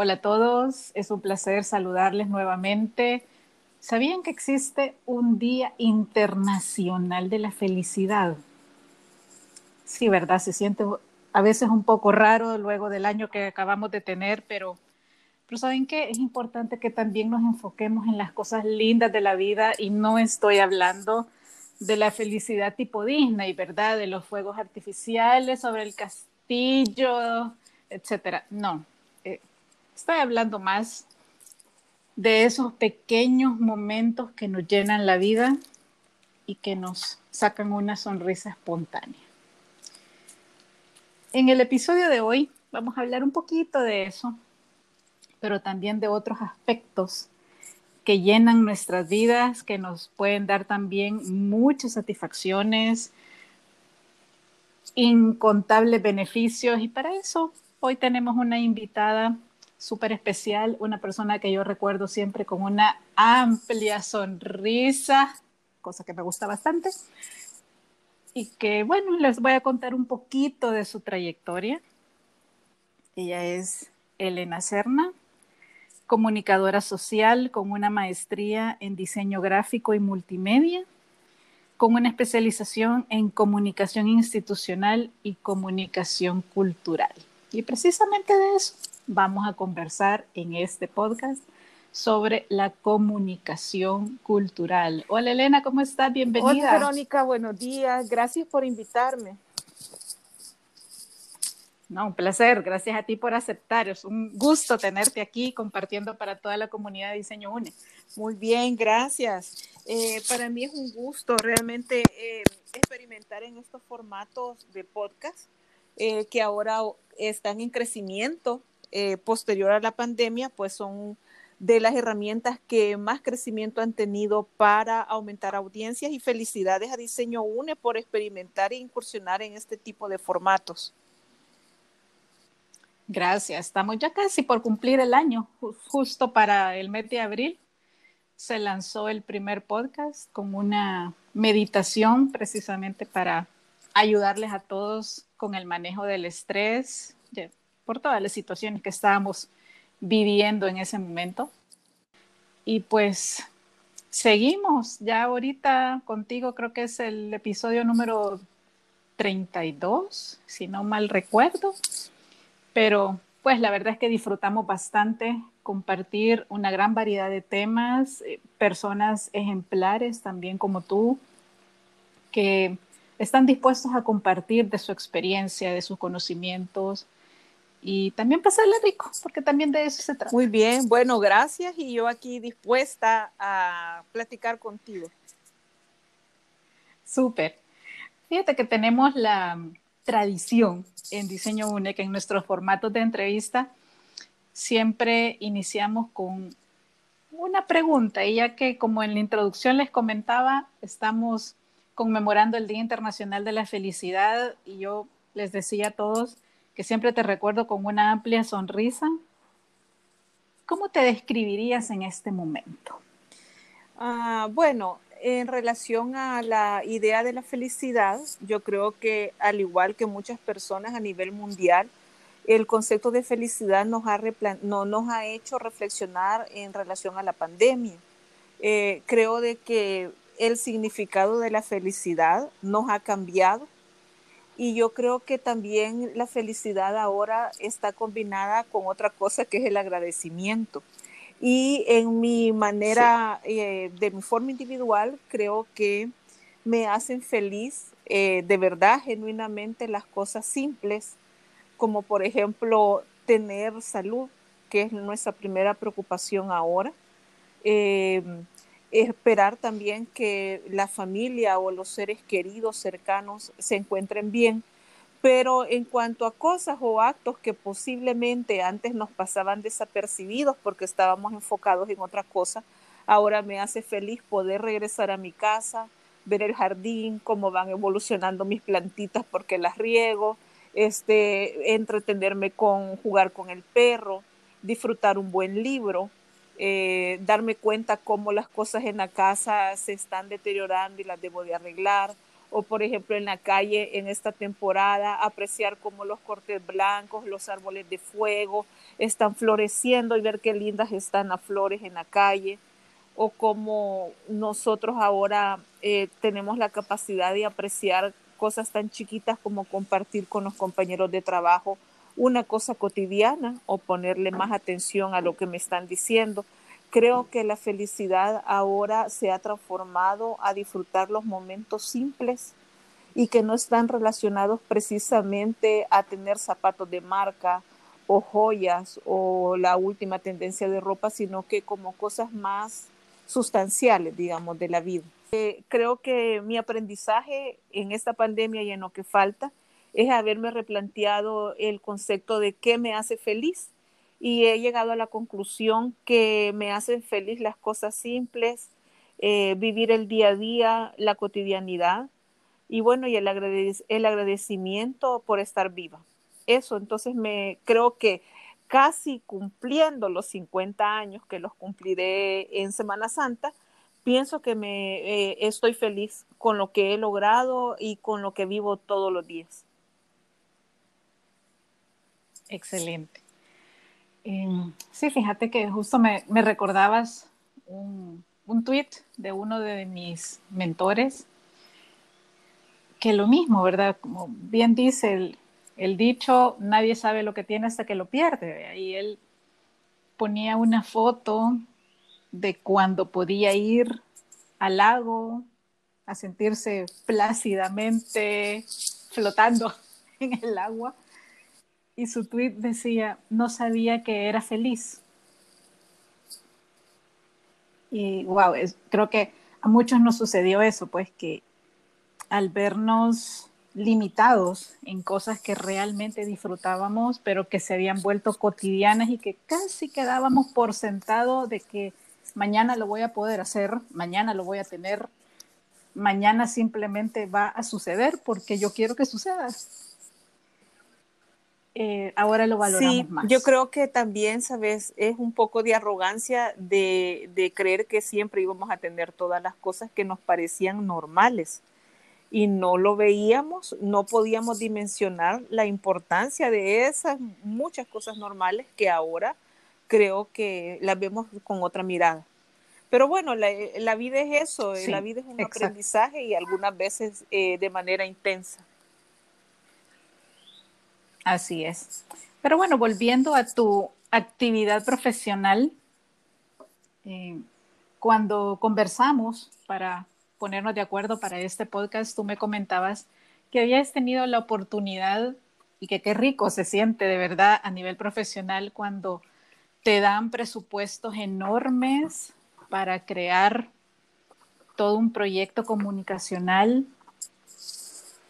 Hola a todos, es un placer saludarles nuevamente. ¿Sabían que existe un Día Internacional de la Felicidad? Sí, ¿verdad? Se siente a veces un poco raro luego del año que acabamos de tener, pero, pero ¿saben qué? Es importante que también nos enfoquemos en las cosas lindas de la vida y no estoy hablando de la felicidad tipo Disney, ¿verdad? De los fuegos artificiales sobre el castillo, etcétera. No, estoy hablando más de esos pequeños momentos que nos llenan la vida y que nos sacan una sonrisa espontánea. En el episodio de hoy vamos a hablar un poquito de eso, pero también de otros aspectos que llenan nuestras vidas, que nos pueden dar también muchas satisfacciones, incontables beneficios. Y para eso hoy tenemos una invitada súper especial, una persona que yo recuerdo siempre con una amplia sonrisa, cosa que me gusta bastante. Y que, bueno, les voy a contar un poquito de su trayectoria. Ella es Elena Serna, comunicadora social con una maestría en diseño gráfico y multimedia, con una especialización en comunicación institucional y comunicación cultural. Y precisamente de eso vamos a conversar en este podcast sobre la comunicación cultural. Hola Elena, ¿cómo estás? Bienvenida. Hola Verónica, buenos días. Gracias por invitarme. No, un placer. Gracias a ti por aceptar. Es un gusto tenerte aquí compartiendo para toda la comunidad de Diseño UNE. Muy bien, gracias. Eh, para mí es un gusto realmente eh, experimentar en estos formatos de podcast eh, que ahora están en crecimiento posterior a la pandemia, pues son de las herramientas que más crecimiento han tenido para aumentar audiencias y felicidades a Diseño UNE por experimentar e incursionar en este tipo de formatos. Gracias. Estamos ya casi por cumplir el año. Justo para el mes de abril se lanzó el primer podcast con una meditación precisamente para ayudarles a todos con el manejo del estrés, por todas las situaciones que estábamos viviendo en ese momento. Y pues seguimos, ya ahorita contigo creo que es el episodio número 32, si no mal recuerdo pero pues la verdad es que disfrutamos bastante compartir una gran variedad de temas, eh, personas ejemplares también como tú, que están dispuestos a compartir de su experiencia, de sus conocimientos y también pasarle rico, porque también de eso se trata. Muy bien, bueno, gracias y yo aquí dispuesta a platicar contigo. Súper. Fíjate que tenemos la, tradición en Diseño UNE que en nuestros formatos de entrevista siempre iniciamos con una pregunta, y ya que como en la introducción les comentaba, estamos conmemorando el Día Internacional de la Felicidad y yo les decía a todos que siempre te recuerdo con una amplia sonrisa. ¿Cómo te describirías en este momento? Ah, bueno, en relación a la idea de la felicidad, yo creo que al igual que muchas personas a nivel mundial, el concepto de felicidad nos ha, no, nos ha hecho reflexionar en relación a la pandemia. Eh, creo de que el significado de la felicidad nos ha cambiado y yo creo que también la felicidad ahora está combinada con otra cosa que es el agradecimiento. Y en mi manera, eh, de mi forma individual, creo que me hacen feliz eh, de verdad, genuinamente, las cosas simples, como por ejemplo tener salud, que es nuestra primera preocupación ahora. Eh, esperar también que la familia o los seres queridos cercanos se encuentren bien. Pero en cuanto a cosas o actos que posiblemente antes nos pasaban desapercibidos porque estábamos enfocados en otra cosa, ahora me hace feliz poder regresar a mi casa, ver el jardín, cómo van evolucionando mis plantitas porque las riego, este, entretenerme con jugar con el perro, disfrutar un buen libro, eh, darme cuenta cómo las cosas en la casa se están deteriorando y las debo de arreglar. O por ejemplo en la calle en esta temporada, apreciar cómo los cortes blancos, los árboles de fuego están floreciendo y ver qué lindas están las flores en la calle, o cómo nosotros ahora eh, tenemos la capacidad de apreciar cosas tan chiquitas como compartir con los compañeros de trabajo una cosa cotidiana o ponerle más atención a lo que me están diciendo. Creo que la felicidad ahora se ha transformado a disfrutar los momentos simples y que no están relacionados precisamente a tener zapatos de marca o joyas o la última tendencia de ropa, sino que como cosas más sustanciales, digamos, de la vida. Eh, creo que mi aprendizaje en esta pandemia y en lo que falta es haberme replanteado el concepto de qué me hace feliz y he llegado a la conclusión que me hacen feliz las cosas simples, eh, vivir el día a día, la cotidianidad y bueno, y el, agradecimiento por estar viva. Eso, entonces me creo que casi cumpliendo los 50 años que los cumpliré en Semana Santa, pienso que me eh, estoy feliz con lo que he logrado y con lo que vivo todos los días. Excelente. Em, sí, fíjate que justo me, recordabas un, un tweet de uno de mis mentores, que lo mismo, ¿verdad? Como bien dice el, el dicho, nadie sabe lo que tiene hasta que lo pierde. Y él ponía una foto de cuando podía ir al lago a sentirse plácidamente flotando en el agua. Y su tweet decía, no sabía que era feliz. Y wow, creo que a muchos nos sucedió eso, pues que al vernos limitados en cosas que realmente disfrutábamos, pero que se habían vuelto cotidianas y que casi quedábamos por sentado de que mañana lo voy a poder hacer, mañana lo voy a tener, mañana simplemente va a suceder porque yo quiero que suceda. Eh, ahora lo valoramos sí, más. Yo creo que también, sabes, es un poco de arrogancia de, de creer que siempre íbamos a tener todas las cosas que nos parecían normales y no lo veíamos, no podíamos dimensionar la importancia de esas muchas cosas normales que ahora creo que las vemos con otra mirada. Pero bueno, la, la vida es eso, eh, la vida es un aprendizaje y algunas veces eh, de manera intensa. Así es. Pero bueno, volviendo a tu actividad profesional, eh, cuando conversamos para ponernos de acuerdo para este podcast, tú me comentabas que habías tenido la oportunidad y que qué rico se siente de verdad a nivel profesional cuando te dan presupuestos enormes para crear todo un proyecto comunicacional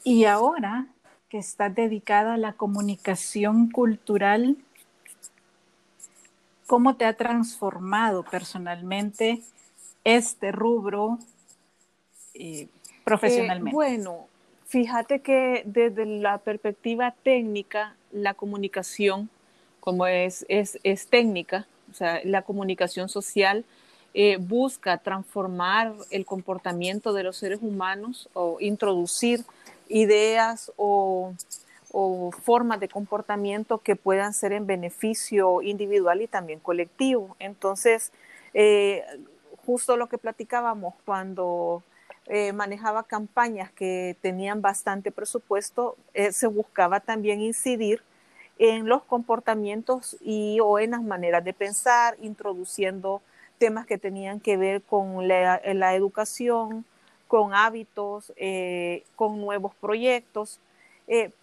y ahora que estás dedicada a la comunicación cultural, ¿cómo te ha transformado personalmente este rubro eh, profesionalmente? Eh, bueno, fíjate que desde la perspectiva técnica, la comunicación, como es, es, es técnica, o sea, la comunicación social eh, busca transformar el comportamiento de los seres humanos o introducir ideas o, formas de comportamiento que puedan ser en beneficio individual y también colectivo. Entonces, justo lo que platicábamos cuando eh, manejaba campañas que tenían bastante presupuesto, eh, se buscaba también incidir en los comportamientos y o en las maneras de pensar, introduciendo temas que tenían que ver con la, educación, con hábitos, eh, con nuevos proyectos.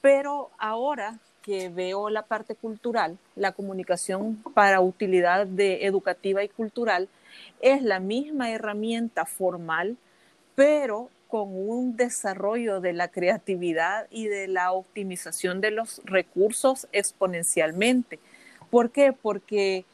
pero ahora que veo la parte cultural, la comunicación para utilidad de educativa y cultural, es la misma herramienta formal pero con un desarrollo de la creatividad y de la optimización de los recursos exponencialmente. ¿Por qué? Porque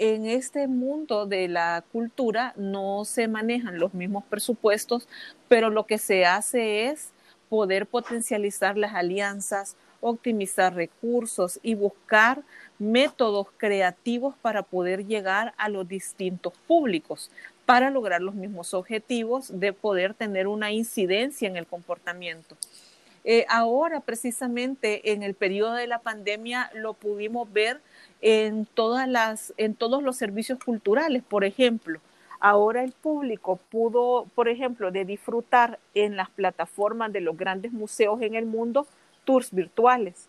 en este mundo de la cultura no se manejan los mismos presupuestos, pero lo que se hace es poder potencializar las alianzas, optimizar recursos y buscar métodos creativos para poder llegar a los distintos públicos, para lograr los mismos objetivos de poder tener una incidencia en el comportamiento. Eh, ahora, precisamente en el periodo de la pandemia, lo pudimos ver en, todas las, en todos los servicios culturales, por ejemplo. Ahora el público pudo, por ejemplo, de disfrutar en las plataformas de los grandes museos en el mundo tours virtuales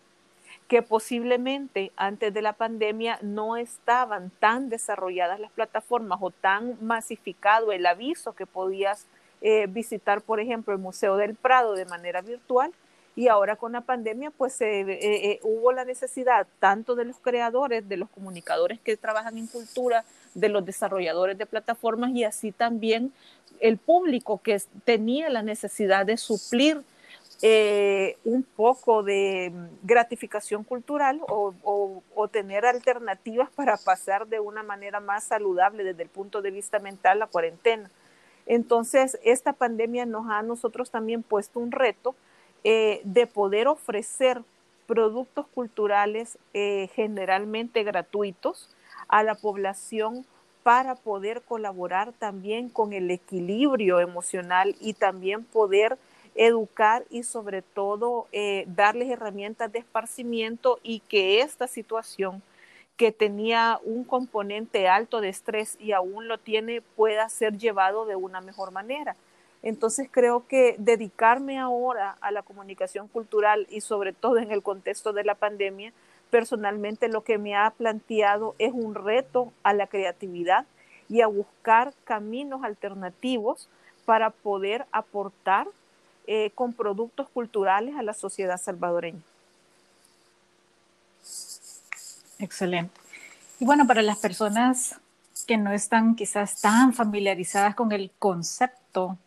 que posiblemente antes de la pandemia no estaban tan desarrolladas las plataformas o tan masificado el aviso que podías eh, visitar, por ejemplo, el Museo del Prado de manera virtual. Y ahora con la pandemia, pues eh, eh, hubo la necesidad tanto de los creadores, de los comunicadores que trabajan en cultura, de los desarrolladores de plataformas y así también el público que tenía la necesidad de suplir eh, un poco de gratificación cultural o, tener alternativas para pasar de una manera más saludable desde el punto de vista mental la cuarentena. Entonces, esta pandemia nos ha a nosotros también puesto un reto eh, de poder ofrecer productos culturales eh, generalmente gratuitos a la población para poder colaborar también con el equilibrio emocional y también poder educar y sobre todo eh, darles herramientas de esparcimiento y que esta situación que tenía un componente alto de estrés y aún lo tiene pueda ser llevado de una mejor manera. Entonces creo que dedicarme ahora a la comunicación cultural y sobre todo en el contexto de la pandemia, personalmente lo que me ha planteado es un reto a la creatividad y a buscar caminos alternativos para poder aportar eh, con productos culturales a la sociedad salvadoreña. Excelente. Y bueno, para las personas que no están quizás tan familiarizadas con el concepto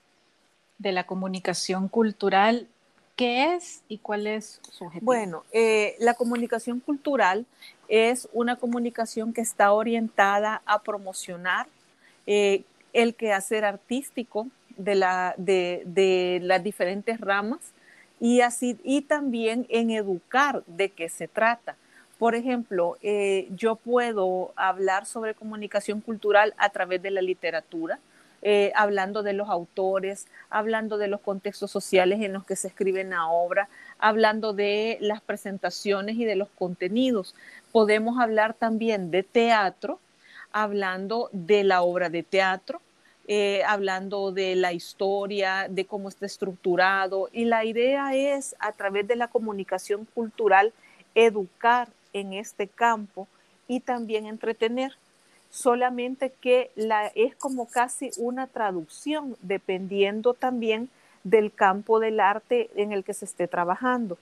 de la comunicación cultural, ¿qué es y cuál es su objetivo? Bueno, eh, la comunicación cultural es una comunicación que está orientada a promocionar eh, el quehacer artístico, de, la, de, las diferentes ramas y, así, y también en educar de qué se trata. Por ejemplo, eh, yo puedo hablar sobre comunicación cultural a través de la literatura, eh, hablando de los autores, hablando de los contextos sociales en los que se escribe la obra, hablando de las presentaciones y de los contenidos. Podemos hablar también de teatro, hablando de la obra de teatro, eh, hablando de la historia, de cómo está estructurado. Y la idea es, a través de la comunicación cultural, educar en este campo y también entretener. Solamente que la, es como casi una traducción, dependiendo también del campo del arte en el que se esté trabajando.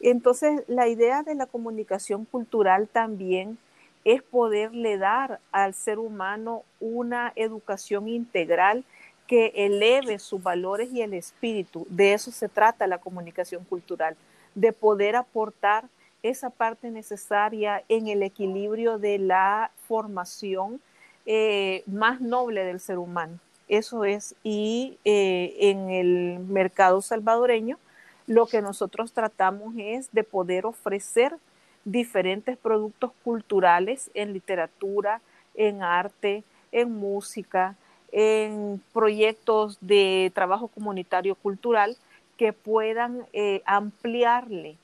Entonces, la idea de la comunicación cultural también es poderle dar al ser humano una educación integral que eleve sus valores y el espíritu. De eso se trata la comunicación cultural, de poder aportar esa parte necesaria en el equilibrio de la formación eh, más noble del ser humano. Eso es, y eh, en el mercado salvadoreño lo que nosotros tratamos es de poder ofrecer diferentes productos culturales en literatura, en arte, en música, en proyectos de trabajo comunitario cultural que puedan eh, ampliarle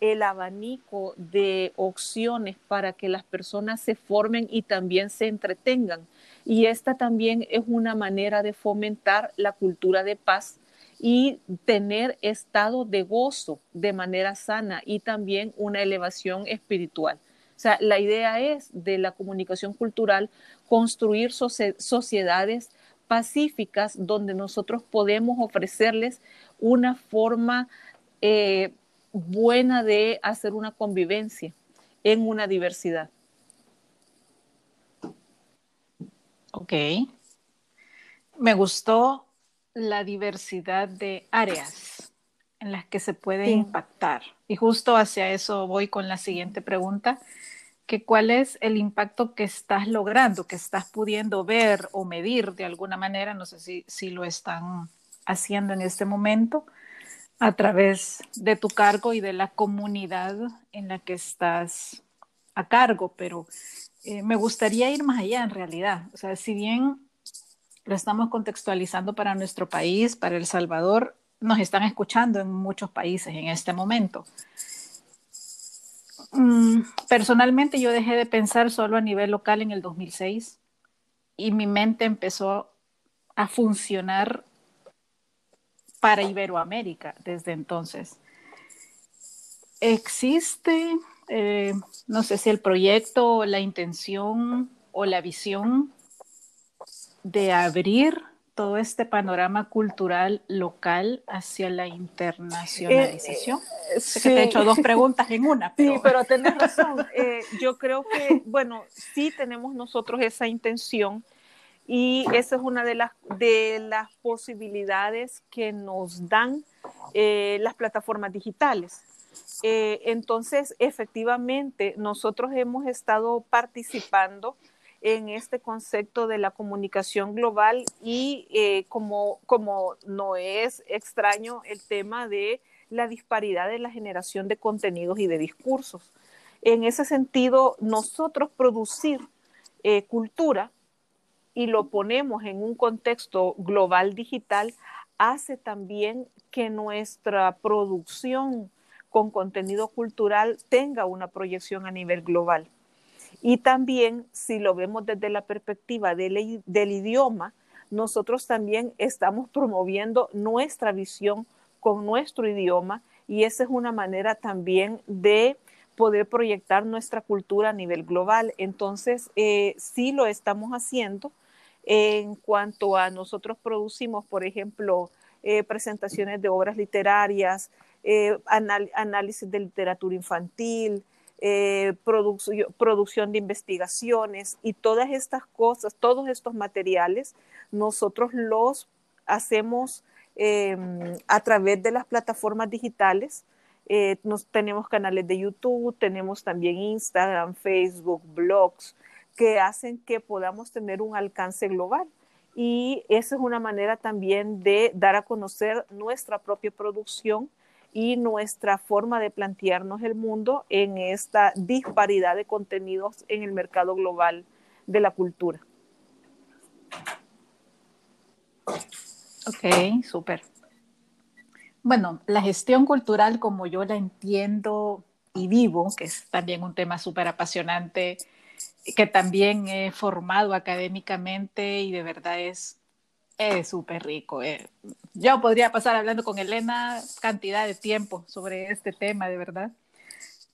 el abanico de opciones para que las personas se formen y también se entretengan. Y esta también es una manera de fomentar la cultura de paz y tener estado de gozo de manera sana y también una elevación espiritual. O sea, la idea es de la comunicación cultural construir sociedades pacíficas donde nosotros podemos ofrecerles una forma eh, buena de hacer una convivencia en una diversidad. Ok. Me gustó la diversidad de áreas en las que se puede impactar. Y justo hacia eso voy con la siguiente pregunta, que cuál es el impacto que estás logrando, que estás pudiendo ver o medir de alguna manera, no sé si, si lo están haciendo en este momento, a través de tu cargo y de la comunidad en la que estás a cargo, pero eh, me gustaría ir más allá en realidad. O sea, si bien lo estamos contextualizando para nuestro país, para El Salvador, nos están escuchando en muchos países en este momento. Mm, personalmente yo dejé de pensar solo a nivel local en el 2006 y mi mente empezó a funcionar para Iberoamérica desde entonces. Existe, eh, no sé si el proyecto, la intención o la visión de abrir todo este panorama cultural local hacia la internacionalización? Eh, eh, sé que te he hecho dos preguntas en una. Pero... Sí, pero tenés razón. Eh, yo creo que, bueno, sí tenemos nosotros esa intención y esa es una de las, de las posibilidades que nos dan las plataformas digitales. entonces, efectivamente, nosotros hemos estado participando en este concepto de la comunicación global y eh, como, como no es extraño el tema de la disparidad de la generación de contenidos y de discursos. En ese sentido, nosotros producir eh, cultura y lo ponemos en un contexto global digital hace también que nuestra producción con contenido cultural tenga una proyección a nivel global. Y también, si lo vemos desde la perspectiva del, idioma, nosotros también estamos promoviendo nuestra visión con nuestro idioma y esa es una manera también de poder proyectar nuestra cultura a nivel global. Entonces, eh, sí lo estamos haciendo. En cuanto a nosotros producimos, por ejemplo, eh, presentaciones de obras literarias, eh, análisis de literatura infantil, eh, producción de investigaciones y todas estas cosas, todos estos materiales, nosotros los hacemos em, a través de las plataformas digitales. Nos, tenemos canales de YouTube, tenemos también Instagram, Facebook, blogs, que hacen que podamos tener un alcance global. Y esa es una manera también de dar a conocer nuestra propia producción y nuestra forma de plantearnos el mundo en esta disparidad de contenidos en el mercado global de la cultura. Ok, súper. Bueno, la gestión cultural como yo la entiendo y vivo, que es también un tema súper apasionante, que también he formado académicamente y de verdad es súper rico. Eh. Yo podría pasar hablando con Elena cantidad de tiempo sobre este tema, de verdad.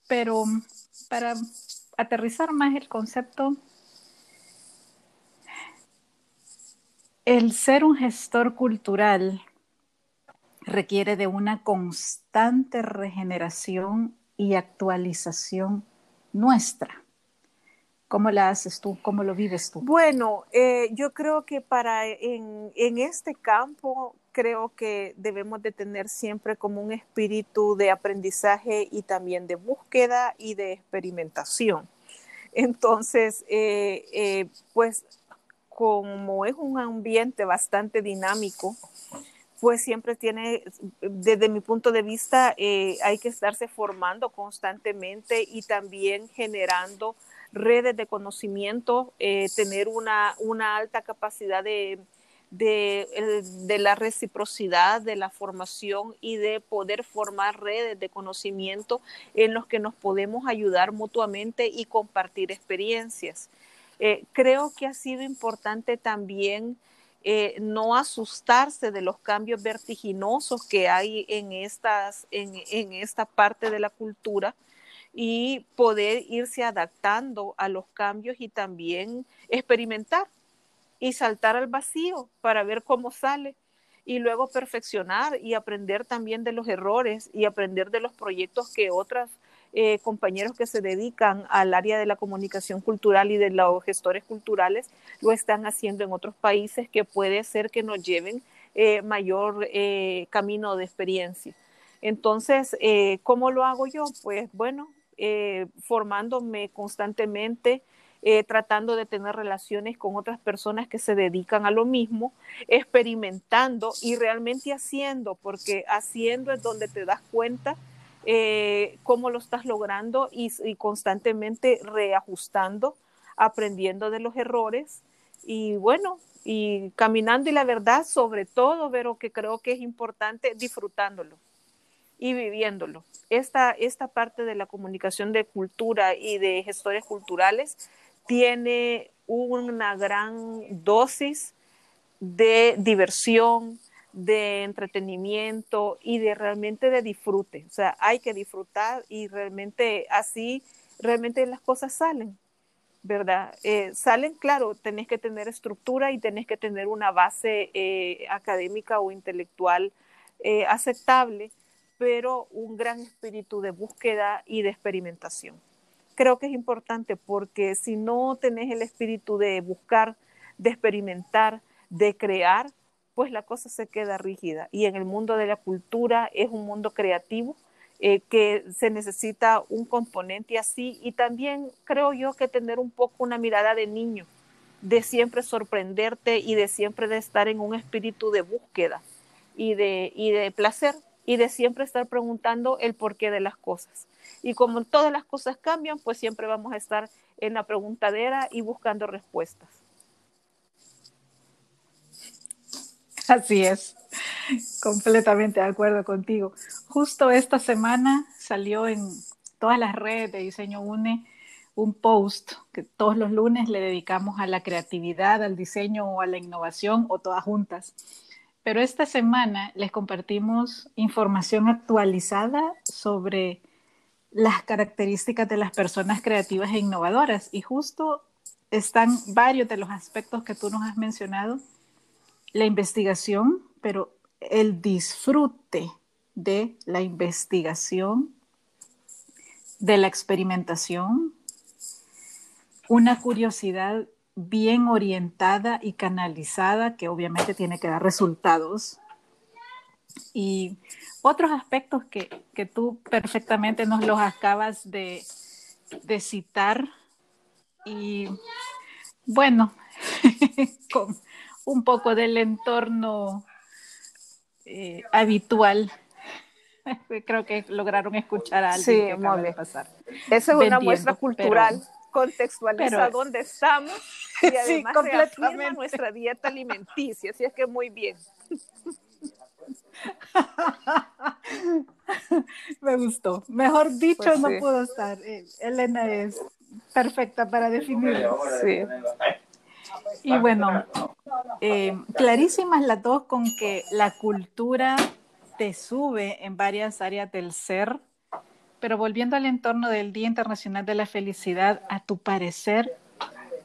Pero para aterrizar más el concepto, el ser un gestor cultural requiere de una constante regeneración y actualización nuestra. ¿Cómo la haces tú? ¿Cómo lo vives tú? Bueno, eh, yo creo que para en, este campo creo que debemos de tener siempre como un espíritu de aprendizaje y también de búsqueda y de experimentación. Entonces, eh, eh, pues como es un ambiente bastante dinámico, pues siempre tiene, desde mi punto de vista, hay que estarse formando constantemente y también generando redes de conocimiento, eh, tener una, una, alta capacidad de, de, de, la reciprocidad, de la formación y de poder formar redes de conocimiento en los que nos podemos ayudar mutuamente y compartir experiencias. Eh, creo que ha sido importante también eh, no asustarse de los cambios vertiginosos que hay en, estas, en, en esta parte de la cultura, y poder irse adaptando a los cambios y también experimentar y saltar al vacío para ver cómo sale y luego perfeccionar y aprender también de los errores y aprender de los proyectos que otros eh, compañeros que se dedican al área de la comunicación cultural y de los gestores culturales lo están haciendo en otros países que puede ser que nos lleven eh, mayor eh, camino de experiencia. Entonces, ¿cómo lo hago yo? Pues bueno, eh, formándome constantemente, eh, tratando de tener relaciones con otras personas que se dedican a lo mismo, experimentando y realmente haciendo, porque haciendo es donde te das cuenta eh, cómo lo estás logrando y, constantemente reajustando, aprendiendo de los errores y bueno, y caminando y la verdad sobre todo, pero que creo que es importante disfrutándolo y viviéndolo. Esta, esta parte de la comunicación de cultura y de gestores culturales tiene una gran dosis de diversión, de entretenimiento y de realmente de disfrute. O sea, hay que disfrutar y realmente así, realmente las cosas salen, ¿verdad? Eh, salen, claro, tenés que tener estructura y tenés que tener una base eh, académica o intelectual eh, aceptable, pero un gran espíritu de búsqueda y de experimentación. Creo que es importante porque si no tenés el espíritu de buscar, de experimentar, de crear, pues la cosa se queda rígida. Y en el mundo de la cultura es un mundo creativo eh, que se necesita un componente así y también creo yo que tener un poco una mirada de niño, de siempre sorprenderte y de siempre de estar en un espíritu de búsqueda y de, y de placer y de siempre estar preguntando el porqué de las cosas. Y como todas las cosas cambian, pues siempre vamos a estar en la preguntadera y buscando respuestas. Así es, completamente de acuerdo contigo. Justo esta semana salió en todas las redes de Diseño UNE un post que todos los lunes le dedicamos a la creatividad, al diseño o a la innovación o todas juntas. Pero esta semana les compartimos información actualizada sobre las características de las personas creativas e innovadoras. Y justo están varios de los aspectos que tú nos has mencionado la investigación, pero el disfrute de la investigación, de la experimentación, una curiosidad bien orientada y canalizada que obviamente tiene que dar resultados. Y otros aspectos que, que tú perfectamente nos los acabas de, de citar. Y bueno, con, un poco del entorno eh, habitual. Creo que lograron escuchar a alguien sí, que pasar. Esa es una muestra cultural, contextualiza dónde estamos y además sí, reafirma nuestra dieta alimenticia, así es que muy bien. Me gustó. Mejor dicho, pues no puedo estar. Eh, Elena es perfecta para definirlo. Sí. Y bueno, eh, clarísimas las dos con que la cultura te sube en varias áreas del ser, pero volviendo al entorno del Día Internacional de la Felicidad, a tu parecer,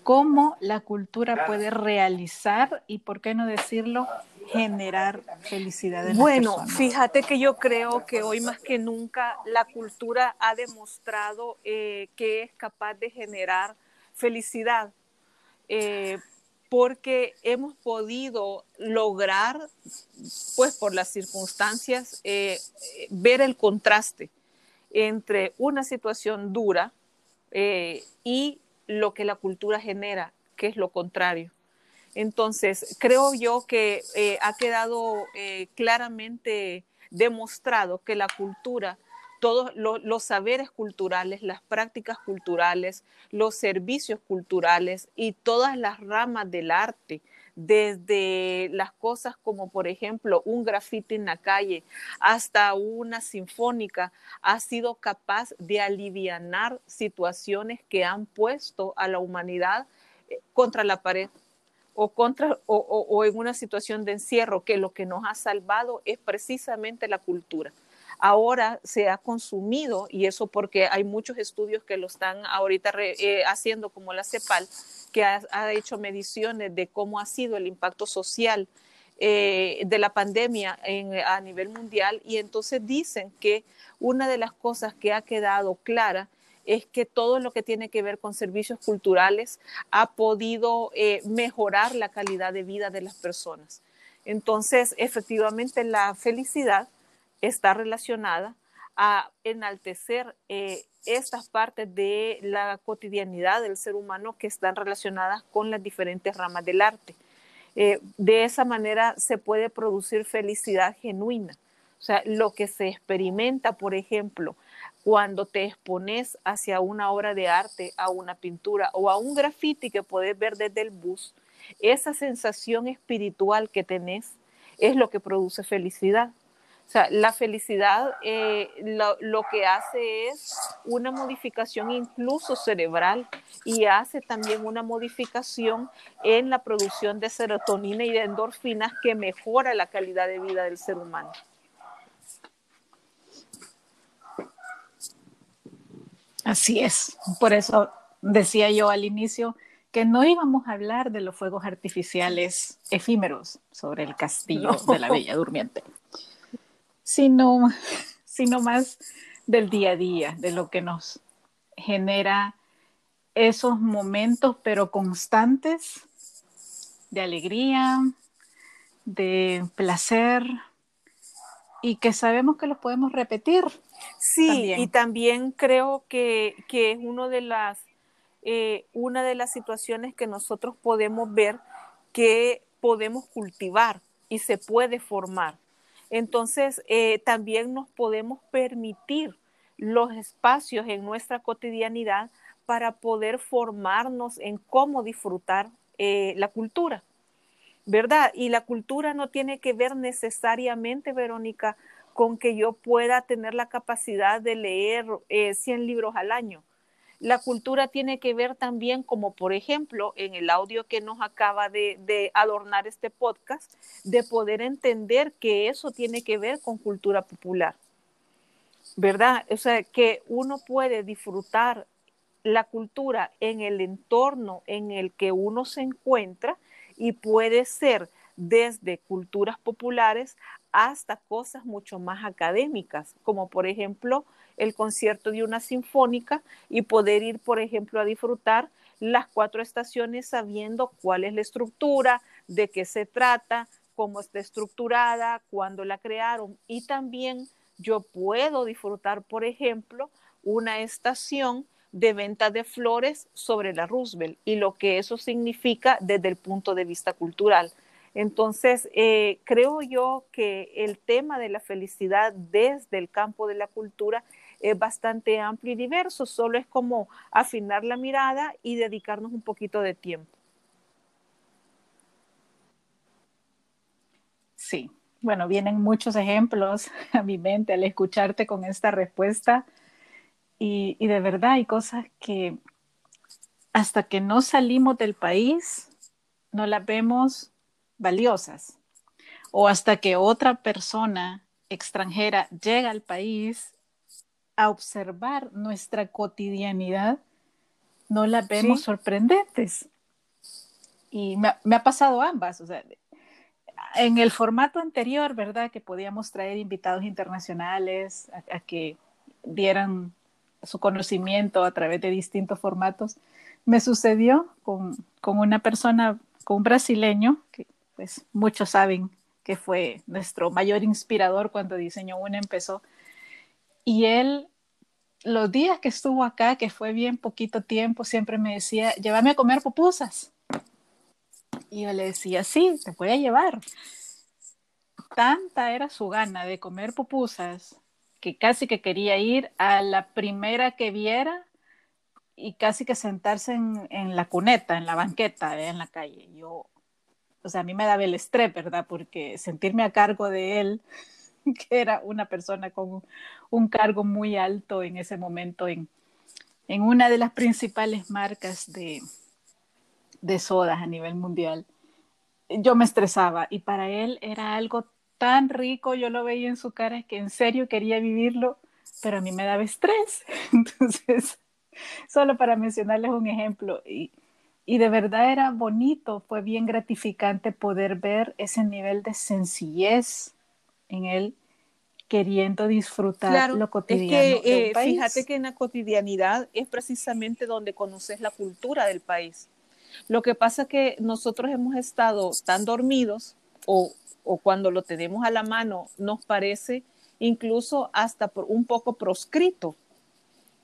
¿cómo la cultura puede realizar y, por qué no decirlo, generar felicidad en Bueno, las fíjate que yo creo que hoy más que nunca la cultura ha demostrado eh, que es capaz de generar felicidad. Eh, porque hemos podido lograr, pues por las circunstancias, eh, ver el contraste entre una situación dura eh, y lo que la cultura genera, que es lo contrario. Entonces, creo yo que eh, ha quedado claramente demostrado que la cultura todos los saberes culturales, las prácticas culturales, los servicios culturales y todas las ramas del arte, desde las cosas como por ejemplo un grafiti en la calle hasta una sinfónica, ha sido capaz de alivianar situaciones que han puesto a la humanidad eh, contra la pared o, contra, o, o en una situación de encierro, que lo que nos ha salvado es precisamente la cultura ahora se ha consumido, y eso porque hay muchos estudios que lo están ahorita eh, haciendo, como la CEPAL, que ha, hecho mediciones de cómo ha sido el impacto social eh, de la pandemia a nivel mundial, y entonces dicen que una de las cosas que ha quedado clara es que todo lo que tiene que ver con servicios culturales ha podido eh, mejorar la calidad de vida de las personas. Entonces, efectivamente, la felicidad está relacionada a enaltecer eh, estas partes de la cotidianidad del ser humano que están relacionadas con las diferentes ramas del arte. Eh, de esa manera se puede producir felicidad genuina, O sea, lo que se experimenta, por ejemplo, cuando te expones hacia una obra de arte, a una pintura o a un graffiti que puedes ver desde el bus, esa sensación espiritual que tenés es lo que produce felicidad. O sea, la felicidad eh, lo, que hace es una modificación incluso cerebral y hace también una modificación en la producción de serotonina y de endorfinas que mejora la calidad de vida del ser humano. Así es. Por eso decía yo al inicio que no íbamos a hablar de los fuegos artificiales efímeros sobre el castillo de la Bella Durmiente, sino, sino más del día a día, de lo que nos genera esos momentos, pero constantes, de alegría, de placer, y que sabemos que los podemos repetir. Sí, y también creo que, es uno de las, eh, una de las situaciones que nosotros podemos ver que podemos cultivar y se puede formar. Entonces, eh, también nos podemos permitir los espacios en nuestra cotidianidad para poder formarnos en cómo disfrutar eh, la cultura. ¿verdad? Y la cultura no tiene que ver necesariamente, Verónica, con que yo pueda tener la capacidad de leer 100 eh, libros al año. La cultura tiene que ver también, como por ejemplo en el audio que nos acaba de, adornar este podcast, de poder entender que eso tiene que ver con cultura popular. ¿Verdad? O sea, que uno puede disfrutar la cultura en el entorno en el que uno se encuentra y puede ser desde culturas populares hasta cosas mucho más académicas, como por ejemplo el concierto de una sinfónica y poder ir, por ejemplo, a disfrutar las cuatro estaciones sabiendo cuál es la estructura, de qué se trata, cómo está estructurada, cuándo la crearon. Y también yo puedo disfrutar, por ejemplo, una estación de venta de flores sobre la Roosevelt y lo que eso significa desde el punto de vista cultural. Entonces, eh, creo yo que el tema de la felicidad desde el campo de la cultura es bastante amplio y diverso, solo es como afinar la mirada y dedicarnos un poquito de tiempo. Sí, bueno, vienen muchos ejemplos a mi mente al escucharte con esta respuesta y, de verdad hay cosas que hasta que no salimos del país no las vemos valiosas. O hasta que otra persona extranjera llega al país a observar nuestra cotidianidad, no las vemos sorprendentes. Y me, ha pasado ambas. O sea, en el formato anterior, ¿verdad? Que podíamos traer invitados internacionales a que dieran su conocimiento a través de distintos formatos. Me sucedió con, una persona, con un brasileño, que pues muchos saben que fue nuestro mayor inspirador cuando diseñó una empezó. Y él, los días que estuvo acá, que fue bien poquito tiempo, siempre me decía, llévame a comer pupusas. Y yo le decía, sí, te voy a llevar. Tanta era su gana de comer pupusas que casi que quería ir a la primera que viera y casi que sentarse en, la cuneta, en la banqueta, en la calle. Yo, o sea, a mí me daba el estrés, ¿verdad? Porque sentirme a cargo de él, que era una persona con un cargo muy alto en ese momento en, en una de las principales marcas de, de sodas a nivel mundial, yo me estresaba y para él era algo tan rico, yo lo veía en su cara que en serio quería vivirlo, pero a mí me daba estrés. Entonces, solo para mencionarles un ejemplo, y, y de verdad era bonito, fue bien gratificante poder ver ese nivel de sencillez en él queriendo disfrutar lo cotidiano. Es que eh, fíjate que en la cotidianidad es precisamente donde conoces la cultura del país. Lo que pasa es que nosotros hemos estado tan dormidos o o cuando lo tenemos a la mano nos parece incluso hasta por un poco proscrito,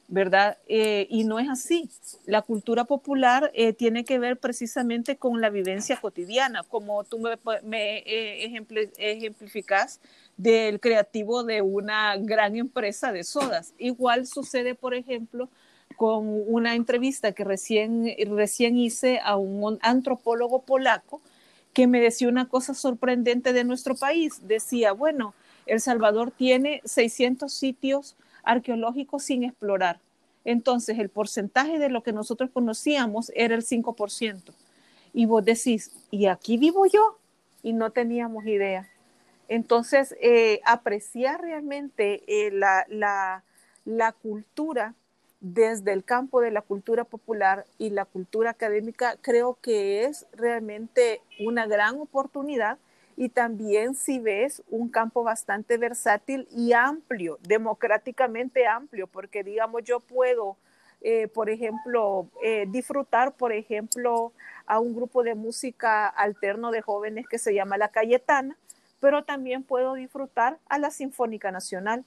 ¿verdad? Eh, y no es así. La cultura popular eh, tiene que ver precisamente con la vivencia cotidiana, como tú me, me eh, ejemplificas del creativo de una gran empresa de sodas. Igual sucede, por ejemplo, con una entrevista que recién, recién hice a un antropólogo polaco que me decía una cosa sorprendente de nuestro país. Decía, bueno, El Salvador tiene 600 sitios arqueológicos sin explorar. Entonces, el porcentaje de lo que nosotros conocíamos era el 5%. Y vos decís, ¿y aquí vivo yo? Y no teníamos idea. Entonces, eh, apreciar realmente eh, la, cultura desde el campo de la cultura popular y la cultura académica, creo que es realmente una gran oportunidad y también si ves un campo bastante versátil y amplio, democráticamente amplio, porque digamos yo puedo, eh, por ejemplo, disfrutar, por ejemplo, a un grupo de música alterno de jóvenes que se llama La Cayetana, pero también puedo disfrutar a la Sinfónica Nacional.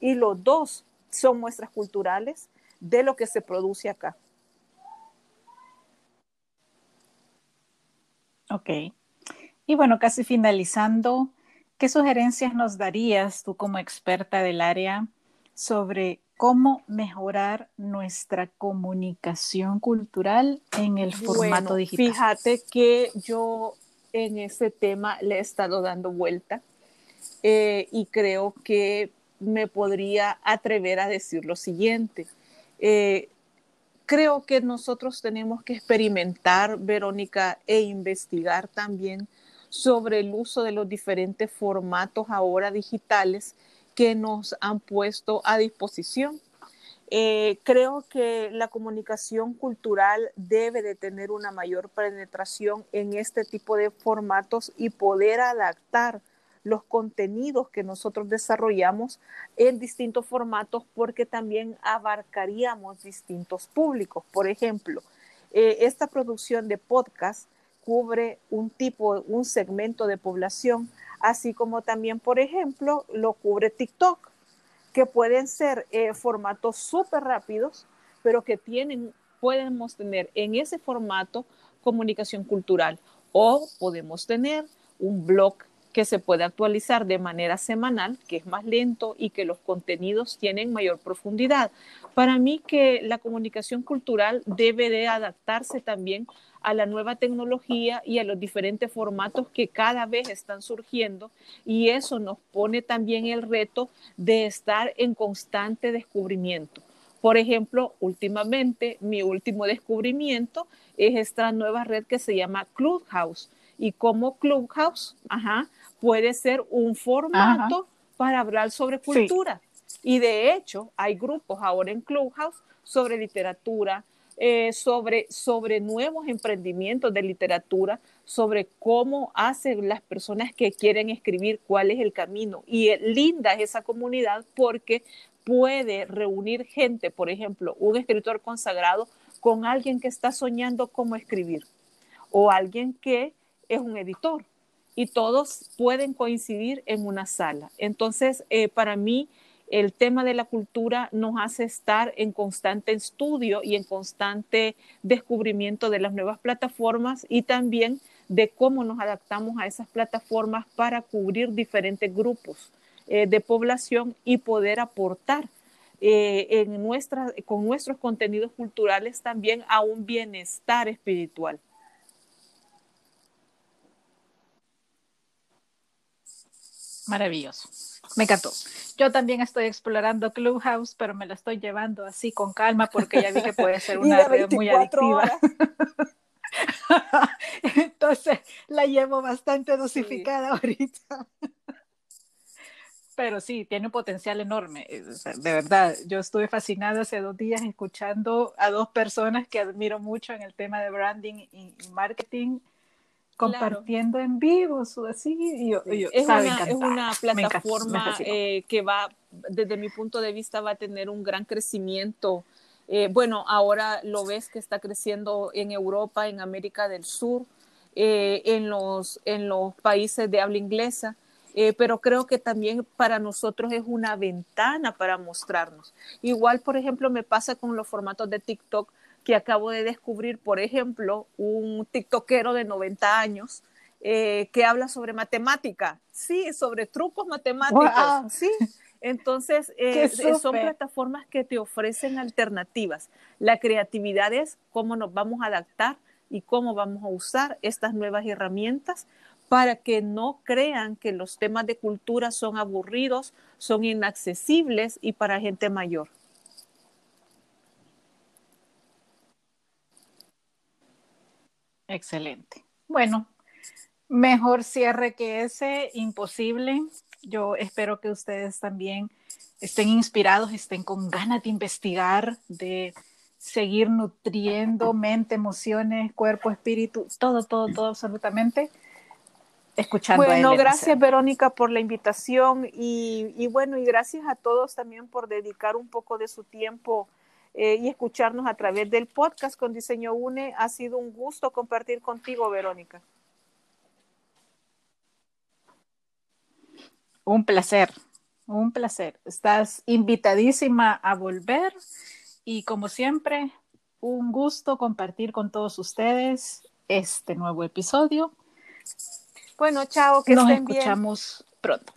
Y los dos son muestras culturales de lo que se produce acá. Ok. Y bueno, casi finalizando, ¿qué sugerencias nos darías tú como experta del área sobre cómo mejorar nuestra comunicación cultural en el formato digital? Fíjate que yo en ese tema le he estado dando vuelta eh, y creo que me podría atrever a decir lo siguiente. Eh, creo que nosotros tenemos que experimentar, Verónica, e investigar también sobre el uso de los diferentes formatos ahora digitales que nos han puesto a disposición. Eh, creo que la comunicación cultural debe de tener una mayor penetración en este tipo de formatos y poder adaptar los contenidos que nosotros desarrollamos en distintos formatos porque también abarcaríamos distintos públicos. Por ejemplo, eh, esta producción de podcast cubre un tipo, un segmento de población, así como también, por ejemplo, lo cubre TikTok, que pueden ser eh, formatos súper rápidos, pero que tienen, podemos tener en ese formato comunicación cultural. O podemos tener un blog que se puede actualizar de manera semanal, que es más lento y que los contenidos tienen mayor profundidad. Para mí que la comunicación cultural debe de adaptarse también a la nueva tecnología y a los diferentes formatos que cada vez están surgiendo y eso nos pone también el reto de estar en constante descubrimiento. Por ejemplo, últimamente mi último descubrimiento es esta nueva red que se llama Clubhouse y como Clubhouse, ajá, puede ser un formato para hablar sobre cultura. Y de hecho, hay grupos ahora en Clubhouse sobre literatura, eh, sobre, sobre nuevos emprendimientos de literatura, sobre cómo hacen las personas que quieren escribir, cuál es el camino. Y linda es esa comunidad porque puede reunir gente, por ejemplo, un escritor consagrado con alguien que está soñando cómo escribir o alguien que es un editor y todos pueden coincidir en una sala. Entonces, eh, para mí, el tema de la cultura nos hace estar en constante estudio y en constante descubrimiento de las nuevas plataformas y también de cómo nos adaptamos a esas plataformas para cubrir diferentes grupos eh, de población y poder aportar eh, en con nuestros contenidos culturales también a un bienestar espiritual. Maravilloso. Me encantó. Yo también estoy explorando Clubhouse, pero me la estoy llevando así con calma porque ya vi que puede ser una red muy adictiva. Entonces la llevo bastante dosificada ahorita. Pero sí, tiene un potencial enorme. Eh, de verdad, yo estuve fascinada hace dos días escuchando a dos personas que admiro mucho en el tema de branding y marketing compartiendo en vivo, así. es, una, plataforma eh, que va, desde mi punto de vista, va a tener un gran crecimiento. Eh, bueno, ahora lo ves que está creciendo en Europa, en América del Sur, eh, en, los, en los países de habla inglesa. pero creo que también para nosotros es una ventana para mostrarnos. Igual, por ejemplo, me pasa con los formatos de TikTok que acabo de descubrir, por ejemplo, un TikTokero de 90 años eh, que habla sobre matemática, sí, sobre trucos matemáticos, sí. Entonces, eh, son plataformas que te ofrecen alternativas. La creatividad es cómo nos vamos a adaptar y cómo vamos a usar estas nuevas herramientas para que no crean que los temas de cultura son aburridos, son inaccesibles y para gente mayor. Excelente. Bueno, mejor cierre que ese, imposible. Yo espero que ustedes también estén inspirados, estén con ganas de investigar, de seguir nutriendo mente, emociones, cuerpo, espíritu, todo, todo, todo absolutamente. Escuchando bueno, gracias Verónica por la invitación y, y, bueno, y gracias a todos también por dedicar un poco de su tiempo eh, y escucharnos a través del podcast con Diseño UNE. Ha sido un gusto compartir contigo, Verónica. Un placer, un placer. Estás invitadísima a volver y como siempre, un gusto compartir con todos ustedes este nuevo episodio. Bueno, chao, que Nos estén escuchamos pronto.